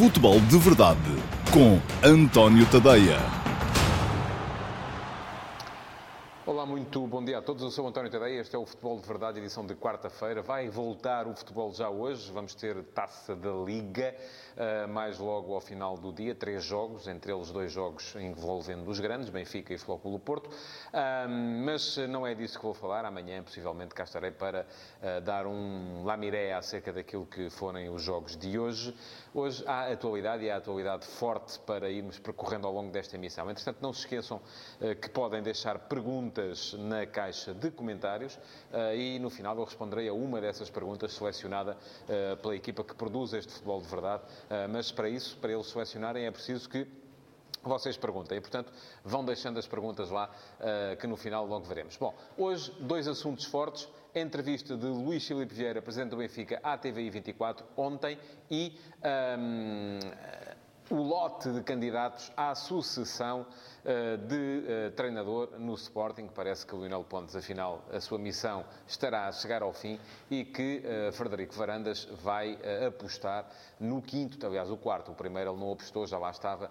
Futebol de Verdade com António Tadeia. Olá, muito bom dia a todos. Eu sou António Tadeia. Este é o Futebol de Verdade, edição de quarta-feira. Vai voltar o futebol já hoje. Vamos ter taça da Liga, uh, mais logo ao final do dia. Três jogos, entre eles dois jogos envolvendo os grandes, Benfica e Flóculo Porto. Mas não é disso que vou falar. Amanhã, possivelmente, cá estarei para uh, dar um lamiré acerca daquilo que forem os jogos de hoje. Hoje há atualidade e há atualidade forte para irmos percorrendo ao longo desta emissão. Entretanto, não se esqueçam que podem deixar perguntas na caixa de comentários e no final eu responderei a uma dessas perguntas selecionada pela equipa que produz este futebol de verdade. Mas para isso, para eles selecionarem, é preciso que vocês perguntem e, portanto, vão deixando as perguntas lá, que no final logo veremos. Bom, hoje, dois assuntos fortes. Entrevista de Luís Filipe Vieira, Presidente do Benfica, à TVI 24, ontem, e um, o lote de candidatos à sucessão de uh, treinador no Sporting. Parece que o Lionel Pontes, afinal, a sua missão estará a chegar ao fim e que uh, Frederico Varandas vai apostar no quinto, aliás, o quarto, o primeiro ele não apostou, já lá estava,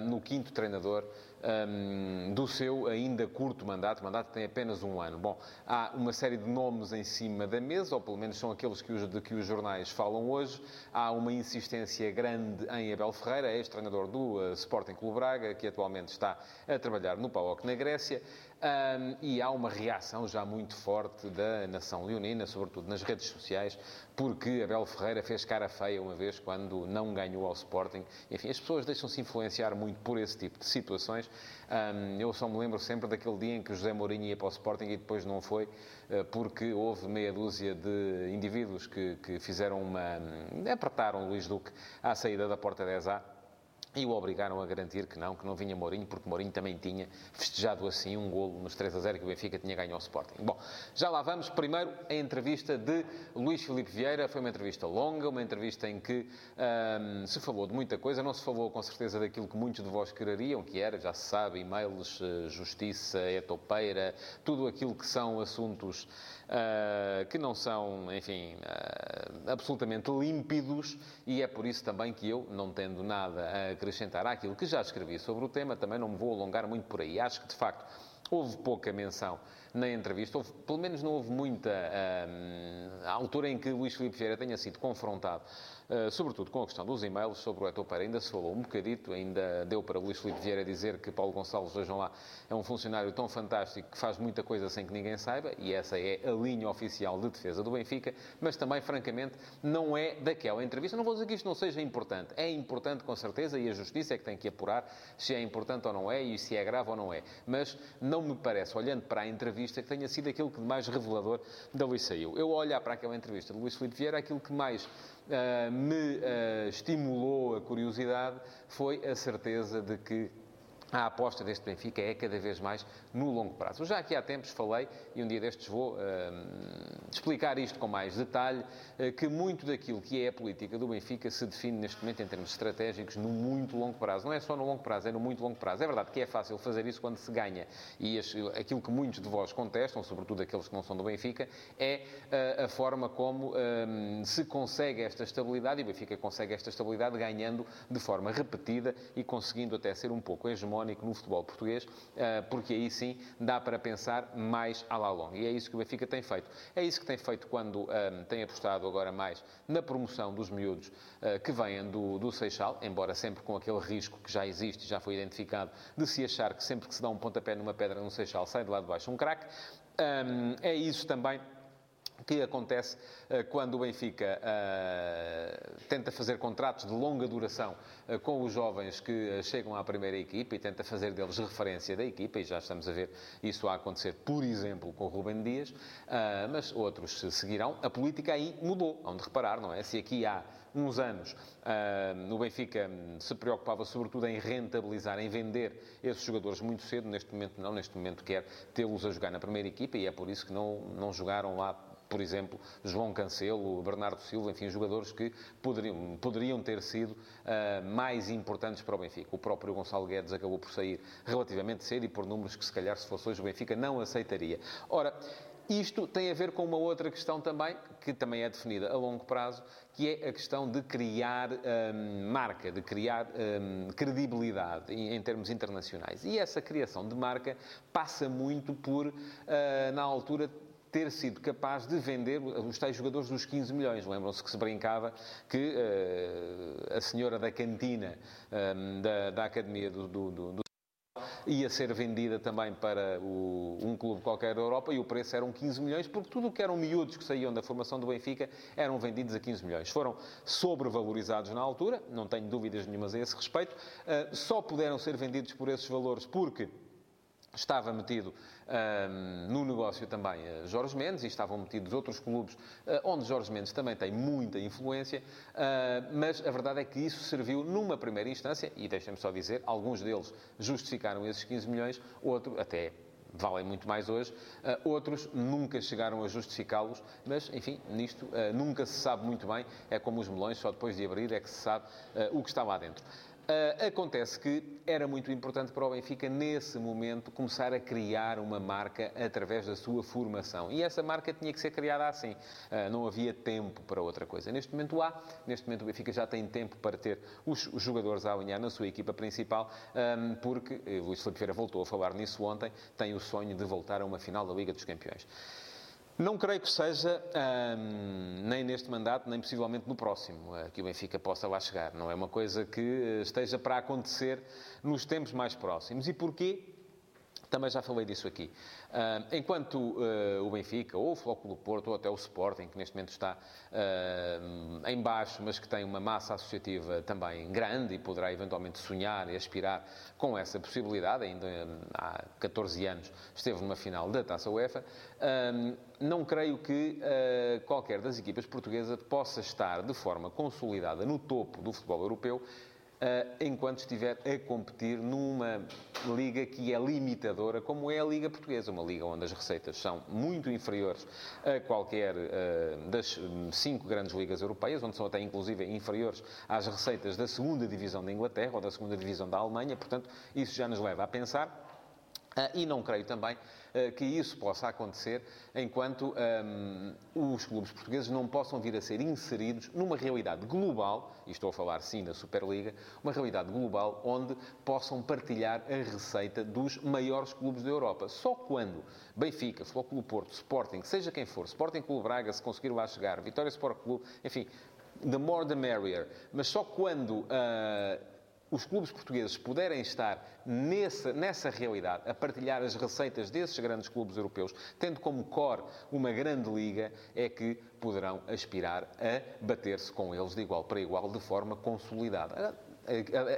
no quinto treinador um, do seu ainda curto mandato. O mandato tem apenas um ano. Bom, há uma série de nomes em cima da mesa, ou pelo menos são aqueles que os, de que os jornais falam hoje. Há uma insistência grande em Abel Ferreira, ex-treinador do Sporting Clube Braga, que atualmente está a trabalhar no PAOK na Grécia. Um, e há uma reação já muito forte da nação leonina, sobretudo nas redes sociais, porque Abel Ferreira fez cara feia uma vez quando não ganhou ao Sporting. Enfim, as pessoas deixam-se influenciar muito por esse tipo de situações. Um, eu só me lembro sempre daquele dia em que José Mourinho ia para o Sporting e depois não foi, uh, porque houve meia dúzia de indivíduos que, que fizeram uma. apertaram Luís Duque à saída da porta 10A e o obrigaram a garantir que não, que não vinha Mourinho, porque Mourinho também tinha festejado assim um golo nos 3 a 0 que o Benfica tinha ganho ao Sporting. Bom, já lá vamos. Primeiro, a entrevista de Luís Filipe Vieira. Foi uma entrevista longa, uma entrevista em que se falou de muita coisa. Não se falou, com certeza, daquilo que muitos de vós quereriam, que era, já se sabe, e-mails, eh, justiça, etopeira, tudo aquilo que são assuntos uh, que não são, enfim, uh, absolutamente límpidos e é por isso também que eu, não tendo nada a acrescentar àquilo que já escrevi sobre o tema, também não me vou alongar muito por aí. Acho que, de facto, houve pouca menção na entrevista, houve, pelo menos não houve muita uh, altura em que Luís Filipe Vieira tenha sido confrontado eh, sobretudo com a questão dos e-mails sobre o Eto'o Pereira. Ainda se falou um bocadito, ainda deu para Luís Filipe Vieira dizer que Paulo Gonçalves, vejam lá, é um funcionário tão fantástico que faz muita coisa sem que ninguém saiba, e essa é a linha oficial de defesa do Benfica, mas também, francamente, não é daquela entrevista. Não vou dizer que isto não seja importante. É importante, com certeza, e a Justiça é que tem que apurar se é importante ou não é, e se é grave ou não é. Mas não me parece, olhando para a entrevista, que tenha sido aquilo que mais revelador dali saiu. Eu, olhar para aquela entrevista de Luís Filipe Vieira, aquilo que mais me uh, estimulou a curiosidade foi a certeza de que a aposta deste Benfica é cada vez mais no longo prazo. Eu já aqui há tempos falei, e um dia destes vou uh, explicar isto com mais detalhe, uh, que muito daquilo que é a política do Benfica se define neste momento em termos estratégicos no muito longo prazo. Não é só no longo prazo, é no muito longo prazo. É verdade que é fácil fazer isso quando se ganha. E aquilo que muitos de vós contestam, sobretudo aqueles que não são do Benfica, é uh, a forma como se consegue esta estabilidade, e o Benfica consegue esta estabilidade ganhando de forma repetida e conseguindo até ser um pouco hegemónico no futebol português, eh, porque aí sim dá para pensar mais à la longa. E é isso que o Benfica tem feito. É isso que tem feito quando ehm, tem apostado agora mais na promoção dos miúdos uh, que vêm do, do Seixal, embora sempre com aquele risco que já existe, já foi identificado, de se achar que sempre que se dá um pontapé numa pedra no Seixal sai de lá de baixo um craque. Ehm, é isso também que acontece uh, quando o Benfica uh, tenta fazer contratos de longa duração uh, com os jovens que chegam à primeira equipa e tenta fazer deles referência da equipa, e já estamos a ver isso a acontecer, por exemplo, com o Rubem Dias, mas outros seguirão. A política aí mudou, onde reparar, não é? Se aqui há uns anos o Benfica se preocupava sobretudo em rentabilizar, em vender esses jogadores muito cedo, neste momento não, neste momento quer tê-los a jogar na primeira equipa e é por isso que não, não jogaram lá por exemplo, João Cancelo, Bernardo Silva, enfim, jogadores que poderiam, poderiam ter sido uh, mais importantes para o Benfica. O próprio Gonçalo Guedes acabou por sair relativamente cedo e por números que, se calhar, se fosse hoje, o Benfica não aceitaria. Ora, Isto tem a ver com uma outra questão também, que também é definida a longo prazo, que é a questão de criar hum, marca, de criar hum, credibilidade em, em, termos internacionais. E essa criação de marca passa muito por, uh, na altura, ter sido capaz de vender os tais jogadores dos 15 milhões. Lembram-se que se brincava que uh, a senhora da cantina um, da, da Academia do, do, do ia ser vendida também para o, um clube qualquer da Europa e o preço eram 15 milhões, porque tudo o que eram miúdos que saíam da formação do Benfica eram vendidos a 15 milhões. Foram sobrevalorizados na altura, não tenho dúvidas nenhumas a esse respeito, uh, só puderam ser vendidos por esses valores porque Estava metido no negócio também uh, Jorge Mendes e estavam metidos outros clubes uh, onde Jorge Mendes também tem muita influência, uh, mas a verdade é que isso serviu numa primeira instância, e deixem-me só dizer, alguns deles justificaram esses 15 milhões, outro até valem muito mais hoje. Uh, outros nunca chegaram a justificá-los, mas, enfim, nisto uh, nunca se sabe muito bem. É como os melões, só depois de abrir é que se sabe uh, o que está lá dentro. Uh, acontece que era muito importante para o Benfica, nesse momento, começar a criar uma marca através da sua formação. E essa marca tinha que ser criada assim. Uh, não havia tempo para outra coisa. Neste momento há. Neste momento o Benfica já tem tempo para ter os, os jogadores a alinhar na sua equipa principal, um, porque, eh, Luís Felipe Vieira voltou a falar nisso ontem, tem o sonho de voltar a uma final da Liga dos Campeões. Não creio que seja hum, nem neste mandato, nem possivelmente no próximo, eh, que o Benfica possa lá chegar. Não é uma coisa que eh, esteja para acontecer nos tempos mais próximos. E porquê? Também já falei disso aqui. Uh, enquanto uh, o Benfica, ou o Flóculo Porto, ou até o Sporting, que neste momento está uh, em baixo, mas que tem uma massa associativa também grande e poderá eventualmente sonhar e aspirar com essa possibilidade, ainda há 14 anos esteve numa final da Taça UEFA, não creio que qualquer das equipas portuguesas possa estar de forma consolidada no topo do futebol europeu enquanto estiver a competir numa liga que é limitadora, como é a Liga Portuguesa, uma liga onde as receitas são muito inferiores a qualquer eh, das cinco grandes ligas europeias, onde são até inclusive inferiores às receitas da segunda divisão da Inglaterra ou da segunda divisão da Alemanha, portanto, isso já nos leva a pensar e não creio também uh, que isso possa acontecer enquanto um, os clubes portugueses não possam vir a ser inseridos numa realidade global, e estou a falar sim da Superliga, uma realidade global onde possam partilhar a receita dos maiores clubes da Europa. Só quando Benfica, Flóculo Porto, Sporting, seja quem for, Sporting Clube Braga, se conseguir lá chegar, Vitória Sport Clube, enfim, the more the merrier, mas só quando. Uh, os clubes portugueses puderem estar nessa, nessa realidade, a partilhar as receitas desses grandes clubes europeus, tendo como core uma grande liga, é que poderão aspirar a bater-se com eles de igual para igual, de forma consolidada.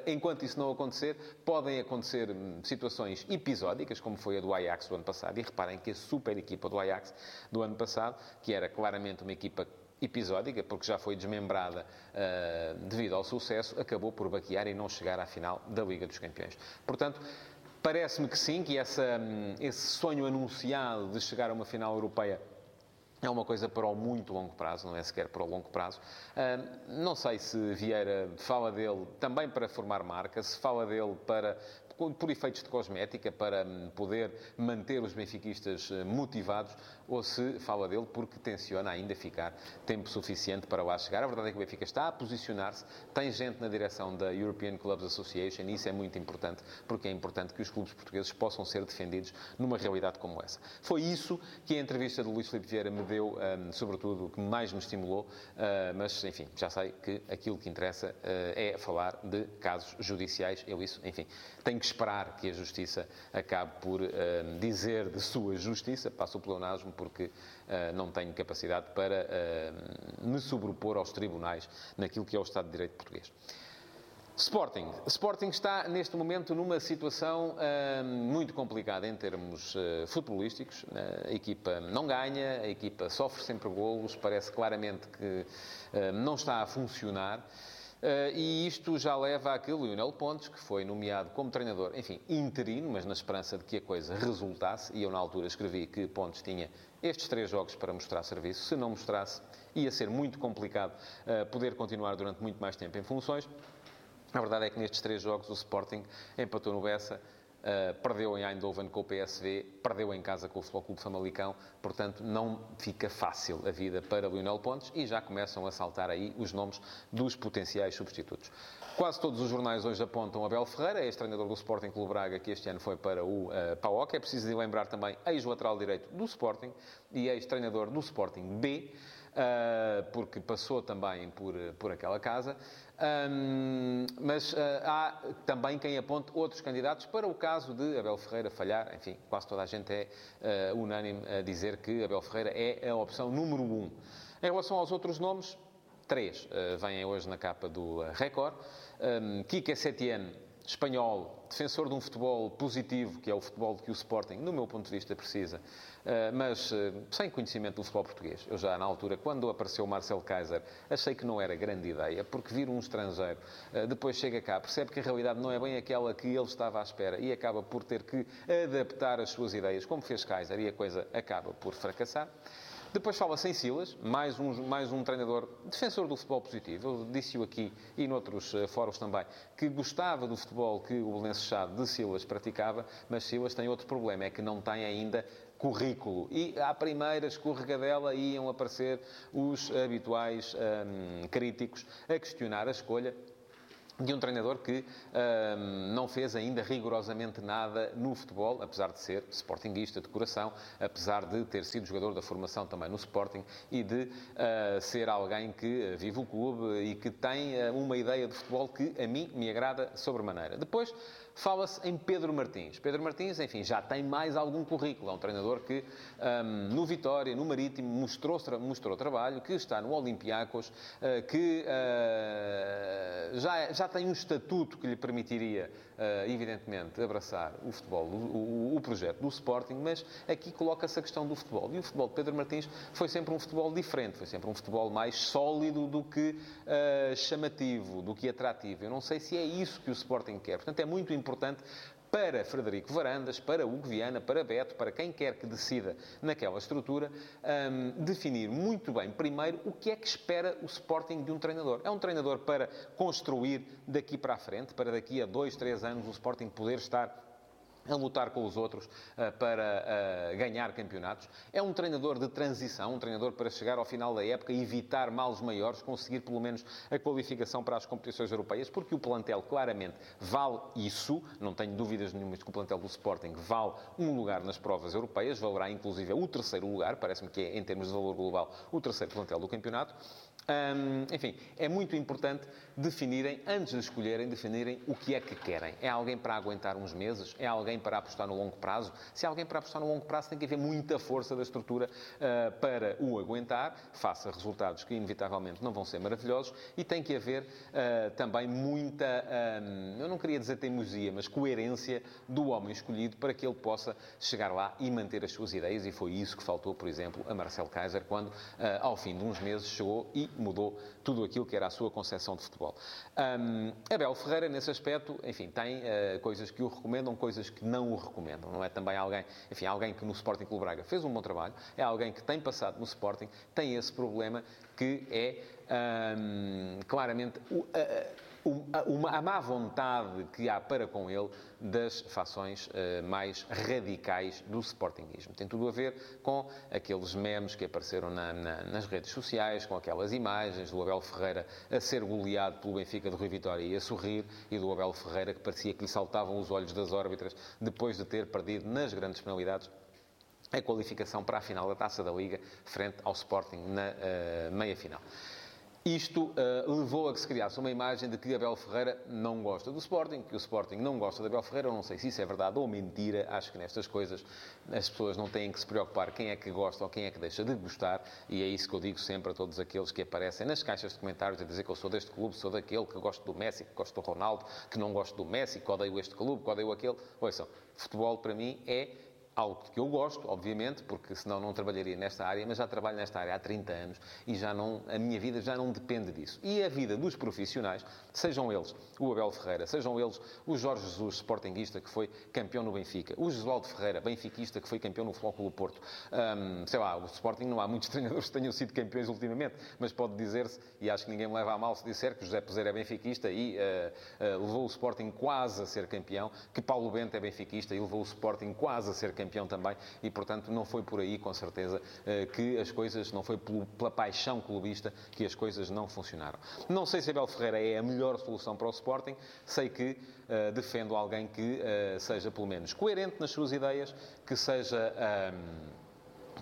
Enquanto isso não acontecer, podem acontecer hum, situações episódicas, como foi a do Ajax do ano passado. E reparem que a super equipa do Ajax do ano passado, que era claramente uma equipa episódica, porque já foi desmembrada uh, devido ao sucesso, acabou por baquear e não chegar à final da Liga dos Campeões. Portanto, parece-me que sim, que essa, hum, esse sonho anunciado de chegar a uma final europeia é uma coisa para o muito longo prazo, não é sequer para o longo prazo. Uh, não sei se Vieira fala dele também para formar marca, se fala dele para por efeitos de cosmética, para hum, poder manter os benfiquistas eh, motivados, ou se fala dele porque tenciona ainda ficar tempo suficiente para lá chegar. A verdade é que o Benfica está a posicionar-se, tem gente na direção da European Clubs Association e isso é muito importante, porque é importante que os clubes portugueses possam ser defendidos numa realidade como essa. Foi isso que a entrevista de Luís Filipe Vieira me deu, um, sobretudo, que mais me estimulou, uh, mas, enfim, já sei que aquilo que interessa uh, é falar de casos judiciais. Eu isso, enfim, tenho que esperar que a Justiça acabe por uh, dizer de sua justiça, passo o pleonasmo, porque uh, não tenho capacidade para uh, me sobrepor aos tribunais naquilo que é o Estado de Direito português. Sporting. Sporting está neste momento numa situação uh, muito complicada em termos uh, futebolísticos. Uh, a equipa não ganha, a equipa sofre sempre golos, parece claramente que não está a funcionar. Uh, e isto já leva àquele Lionel Pontes, que foi nomeado como treinador, enfim, interino, mas na esperança de que a coisa resultasse, e eu na altura escrevi que Pontes tinha estes três jogos para mostrar serviço. Se não mostrasse, ia ser muito complicado uh, poder continuar durante muito mais tempo em funções. A verdade é que nestes três jogos o Sporting empatou no Bessa, uh, perdeu em Eindhoven com o PSV, perdeu em casa com o Futebol Clube Famalicão, portanto não fica fácil a vida para Lionel Pontes e já começam a saltar aí os nomes dos potenciais substitutos. Quase todos os jornais hoje apontam Abel Ferreira, ex-treinador do Sporting Clube Braga, que este ano foi para o uh, PAOK. É preciso lembrar também ex-lateral direito do Sporting e ex-treinador do Sporting B. Uh, porque passou também por, por aquela casa. Um, mas uh, há também quem aponte outros candidatos para o caso de Abel Ferreira falhar. Enfim, quase toda a gente é uh, unânime a dizer que Abel Ferreira é a opção número um. Em relação aos outros nomes, três vêm hoje na capa do Record. Um, Kike Setien, espanhol, defensor de um futebol positivo, que é o futebol que o Sporting, no meu ponto de vista, precisa, uh, mas uh, sem conhecimento do futebol português. Eu já, na altura, quando apareceu o Marcel Kaiser, achei que não era grande ideia, porque vir um estrangeiro, uh, depois chega cá, percebe que a realidade não é bem aquela que ele estava à espera e acaba por ter que adaptar as suas ideias, como fez Kaiser, e a coisa acaba por fracassar. Depois fala-se em Silas, mais um, mais um treinador defensor do futebol positivo. Eu disse-o aqui e noutros uh, fóruns também, que gostava do futebol que o Belenenses Chá de Silas praticava, mas Silas tem outro problema, é que não tem ainda currículo. E à primeira escorregadela iam aparecer os habituais um, críticos a questionar a escolha de um treinador que um, não fez ainda rigorosamente nada no futebol, apesar de ser sportinguista de coração, apesar de ter sido jogador da formação também no Sporting e de uh, ser alguém que vive o clube e que tem uh, uma ideia de futebol que a mim me agrada sobremaneira. Depois, Fala-se em Pedro Martins. Pedro Martins, enfim, já tem mais algum currículo. É um treinador que um, no Vitória, no Marítimo, mostrou, mostrou trabalho, que está no Olympiacos, uh, que uh, já, já tem um estatuto que lhe permitiria, evidentemente, abraçar o futebol, o, o, o projeto do Sporting, mas aqui coloca-se a questão do futebol. E o futebol de Pedro Martins foi sempre um futebol diferente, foi sempre um futebol mais sólido do que chamativo, do que atrativo. Eu não sei se é isso que o Sporting quer. Portanto, é muito importante para Frederico Varandas, para Hugo Viana, para Beto, para quem quer que decida naquela estrutura, um, definir muito bem, primeiro, o que é que espera o Sporting de um treinador. É um treinador para construir daqui para a frente, para daqui a dois, três anos o Sporting poder estar a lutar com os outros uh, para uh, ganhar campeonatos. É um treinador de transição, um treinador para chegar ao final da época evitar males maiores, conseguir pelo menos a qualificação para as competições europeias, porque o plantel claramente vale isso, não tenho dúvidas nenhumas que o plantel do Sporting vale um lugar nas provas europeias, valerá inclusive o terceiro lugar, parece-me que é, em termos de valor global, o terceiro plantel do campeonato. Enfim, é muito importante definirem, antes de escolherem, definirem o que é que querem. É alguém para aguentar uns meses? É alguém para apostar no longo prazo? Se é alguém para apostar no longo prazo, tem que haver muita força da estrutura uh, para o aguentar, faça resultados que inevitavelmente não vão ser maravilhosos, e tem que haver uh, também muita, um, eu não queria dizer teimosia, mas coerência do homem escolhido para que ele possa chegar lá e manter as suas ideias, e foi isso que faltou, por exemplo, a Marcel Kaiser, quando, uh, ao fim de uns meses, chegou e mudou tudo aquilo que era a sua concepção de futebol. Um, Abel Ferreira, nesse aspecto, enfim, tem uh, coisas que o recomendam, coisas que não o recomendam. Não é também alguém, enfim, alguém que no Sporting Clube Braga fez um bom trabalho, é alguém que tem passado no Sporting, tem esse problema que é um, claramente. Uh, uh, uma, a má vontade que há para com ele das fações uh, mais radicais do sportinguismo. Tem tudo a ver com aqueles memes que apareceram na, na, nas redes sociais, com aquelas imagens do Abel Ferreira a ser goleado pelo Benfica de Rui Vitória e a sorrir, e do Abel Ferreira que parecia que lhe saltavam os olhos das órbitas depois de ter perdido nas grandes penalidades a qualificação para a final da Taça da Liga frente ao Sporting na uh, meia-final. Isto uh, levou a que se criasse uma imagem de que Abel Ferreira não gosta do Sporting, que o Sporting não gosta de Abel Ferreira. Eu não sei se isso é verdade ou mentira. Acho que nestas coisas as pessoas não têm que se preocupar quem é que gosta ou quem é que deixa de gostar. E é isso que eu digo sempre a todos aqueles que aparecem nas caixas de comentários a dizer que eu sou deste clube, sou daquele, que gosto do Messi, que gosto do Ronaldo, que não gosto do Messi, que odeio este clube, que odeio aquele. Ouçam, futebol para mim é algo que eu gosto, obviamente, porque senão não trabalharia nesta área, mas já trabalho nesta área há 30 anos e já não, a minha vida já não depende disso. E a vida dos profissionais, sejam eles o Abel Ferreira, sejam eles o Jorge Jesus, sportinguista, que foi campeão no Benfica, o Josualdo Ferreira, benfiquista, que foi campeão no Flóculo Porto. Um, sei lá, o Sporting não há muitos treinadores que tenham sido campeões ultimamente, mas pode dizer-se, e acho que ninguém me leva a mal se disser que José Peseiro é benfiquista e uh, uh, levou o Sporting quase a ser campeão, que Paulo Bento é benfiquista e levou o Sporting quase a ser campeão campeão também, e portanto não foi por aí, com certeza, eh, que as coisas, não foi pela paixão clubista que as coisas não funcionaram. Não sei se Abel Ferreira é a melhor solução para o Sporting, sei que uh, defendo alguém que uh, seja pelo menos coerente nas suas ideias, que seja.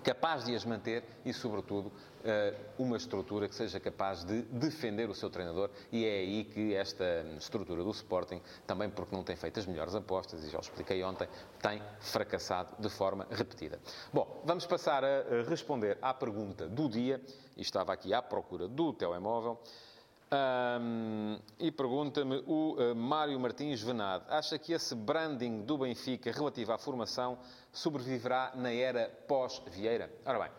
Capaz de as manter e, sobretudo, eh, uma estrutura que seja capaz de defender o seu treinador e é aí que esta estrutura do Sporting, também porque não tem feito as melhores apostas, e já o expliquei ontem, tem fracassado de forma repetida. Bom, vamos passar a responder à pergunta do dia, e estava aqui à procura do telemóvel. Um, e pergunta-me o uh, Mário Martins Venado: acha que esse branding do Benfica relativo à formação sobreviverá na era pós-Vieira? Ora bem,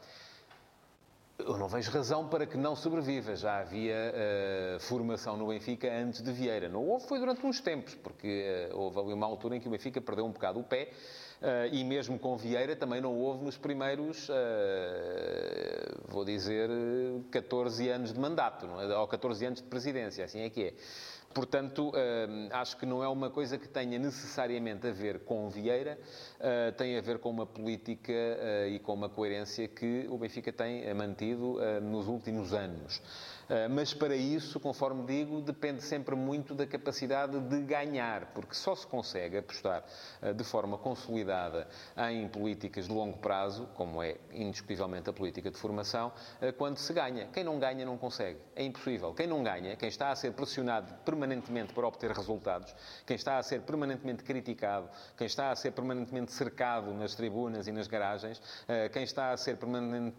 eu não vejo razão para que não sobreviva. Já havia uh, formação no Benfica antes de Vieira. Não houve, foi durante uns tempos, porque uh, houve ali uma altura em que o Benfica perdeu um bocado o pé. Uh, e mesmo com Vieira também não houve nos primeiros, vou dizer, 14 anos de mandato, não é? ou 14 anos de presidência, assim é que é. Portanto, hum, acho que não é uma coisa que tenha necessariamente a ver com Vieira, tem a ver com uma política e com uma coerência que o Benfica tem mantido nos últimos anos. Eh, mas para isso, conforme digo, depende sempre muito da capacidade de ganhar, porque só se consegue apostar eh, de forma consolidada em políticas de longo prazo, como é indiscutivelmente a política de formação, eh, quando se ganha. Quem não ganha não consegue. É impossível. Quem não ganha, quem está a ser pressionado permanentemente para obter resultados, quem está a ser permanentemente criticado, quem está a ser permanentemente cercado nas tribunas e nas garagens, quem está a ser permanentemente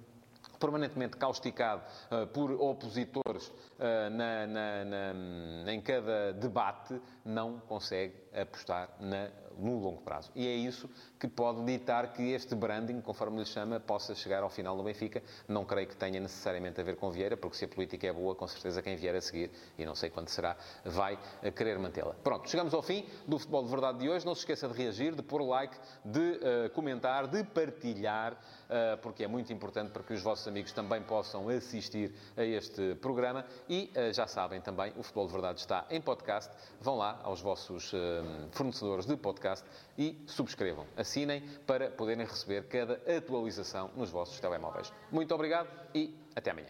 permanentemente causticado uh, por opositores uh, na, na, na, em cada debate, não consegue apostar na, no longo prazo. E é isso que pode ditar que este branding, conforme lhe chama, possa chegar ao final do Benfica. Não creio que tenha necessariamente a ver com Vieira, porque se a política é boa, com certeza quem vier a seguir, e não sei quando será, vai querer mantê-la. Pronto, chegamos ao fim do Futebol de Verdade de hoje. Não se esqueça de reagir, de pôr like, de uh, comentar, de partilhar, uh, porque é muito importante para que os vossos amigos também possam assistir a este programa. E uh, já sabem também, o Futebol de Verdade está em podcast. Vão lá aos vossos fornecedores de podcast e subscrevam assinem para poderem receber cada atualização nos vossos telemóveis. Muito obrigado e até amanhã.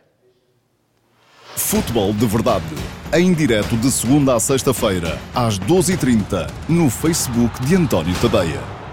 Futebol de Verdade, em direto de segunda a sexta-feira, às 12h30, no Facebook de António Tadeia.